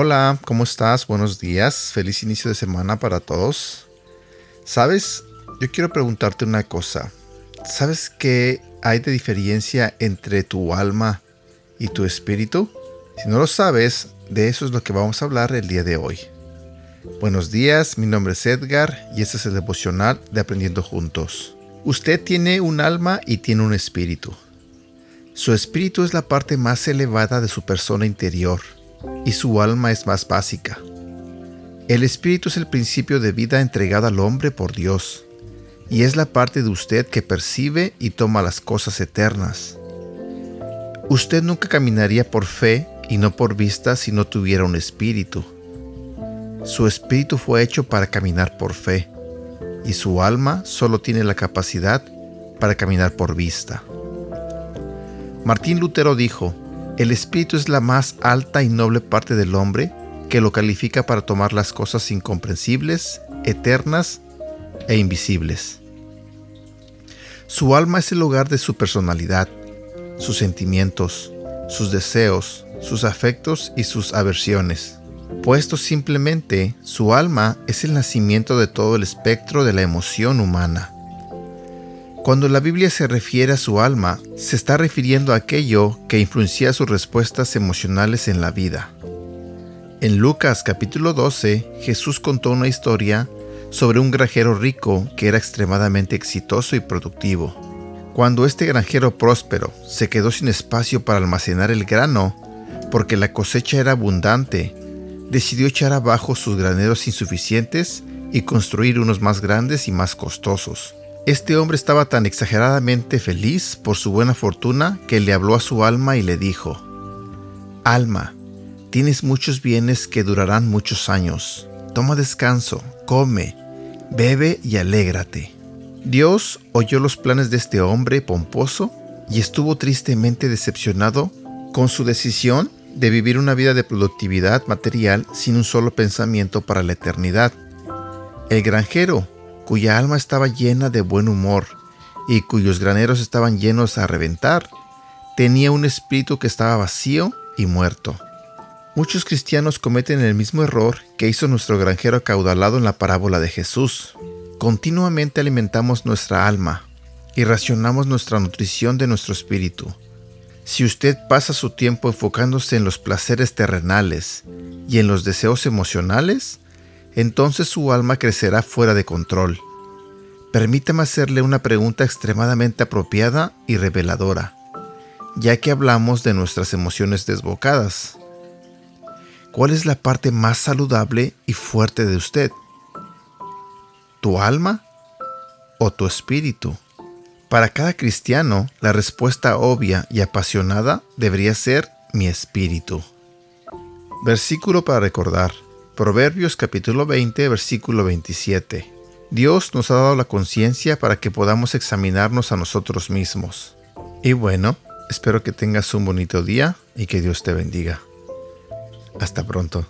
Hola, ¿cómo estás? Buenos días. Feliz inicio de semana para todos. ¿Sabes? Yo quiero preguntarte una cosa. ¿Sabes qué hay de diferencia entre tu alma y tu espíritu? Si no lo sabes, de eso es lo que vamos a hablar el día de hoy. Buenos días, mi nombre es Edgar y este es el devocional de Aprendiendo Juntos. Usted tiene un alma y tiene un espíritu. Su espíritu es la parte más elevada de su persona interior y su alma es más básica. El espíritu es el principio de vida entregado al hombre por Dios, y es la parte de usted que percibe y toma las cosas eternas. Usted nunca caminaría por fe y no por vista si no tuviera un espíritu. Su espíritu fue hecho para caminar por fe, y su alma solo tiene la capacidad para caminar por vista. Martín Lutero dijo, el espíritu es la más alta y noble parte del hombre que lo califica para tomar las cosas incomprensibles, eternas e invisibles. Su alma es el hogar de su personalidad, sus sentimientos, sus deseos, sus afectos y sus aversiones. Puesto simplemente, su alma es el nacimiento de todo el espectro de la emoción humana. Cuando la Biblia se refiere a su alma, se está refiriendo a aquello que influencia sus respuestas emocionales en la vida. En Lucas capítulo 12, Jesús contó una historia sobre un granjero rico que era extremadamente exitoso y productivo. Cuando este granjero próspero se quedó sin espacio para almacenar el grano, porque la cosecha era abundante, decidió echar abajo sus graneros insuficientes y construir unos más grandes y más costosos. Este hombre estaba tan exageradamente feliz por su buena fortuna que le habló a su alma y le dijo, Alma, tienes muchos bienes que durarán muchos años. Toma descanso, come, bebe y alégrate. Dios oyó los planes de este hombre pomposo y estuvo tristemente decepcionado con su decisión de vivir una vida de productividad material sin un solo pensamiento para la eternidad. El granjero, cuya alma estaba llena de buen humor y cuyos graneros estaban llenos a reventar, tenía un espíritu que estaba vacío y muerto. Muchos cristianos cometen el mismo error que hizo nuestro granjero acaudalado en la parábola de Jesús. Continuamente alimentamos nuestra alma y racionamos nuestra nutrición de nuestro espíritu. Si usted pasa su tiempo enfocándose en los placeres terrenales y en los deseos emocionales, entonces su alma crecerá fuera de control. Permítame hacerle una pregunta extremadamente apropiada y reveladora, ya que hablamos de nuestras emociones desbocadas. ¿Cuál es la parte más saludable y fuerte de usted? ¿Tu alma o tu espíritu? Para cada cristiano, la respuesta obvia y apasionada debería ser mi espíritu. Versículo para recordar. Proverbios capítulo 20, versículo 27. Dios nos ha dado la conciencia para que podamos examinarnos a nosotros mismos. Y bueno, espero que tengas un bonito día y que Dios te bendiga. Hasta pronto.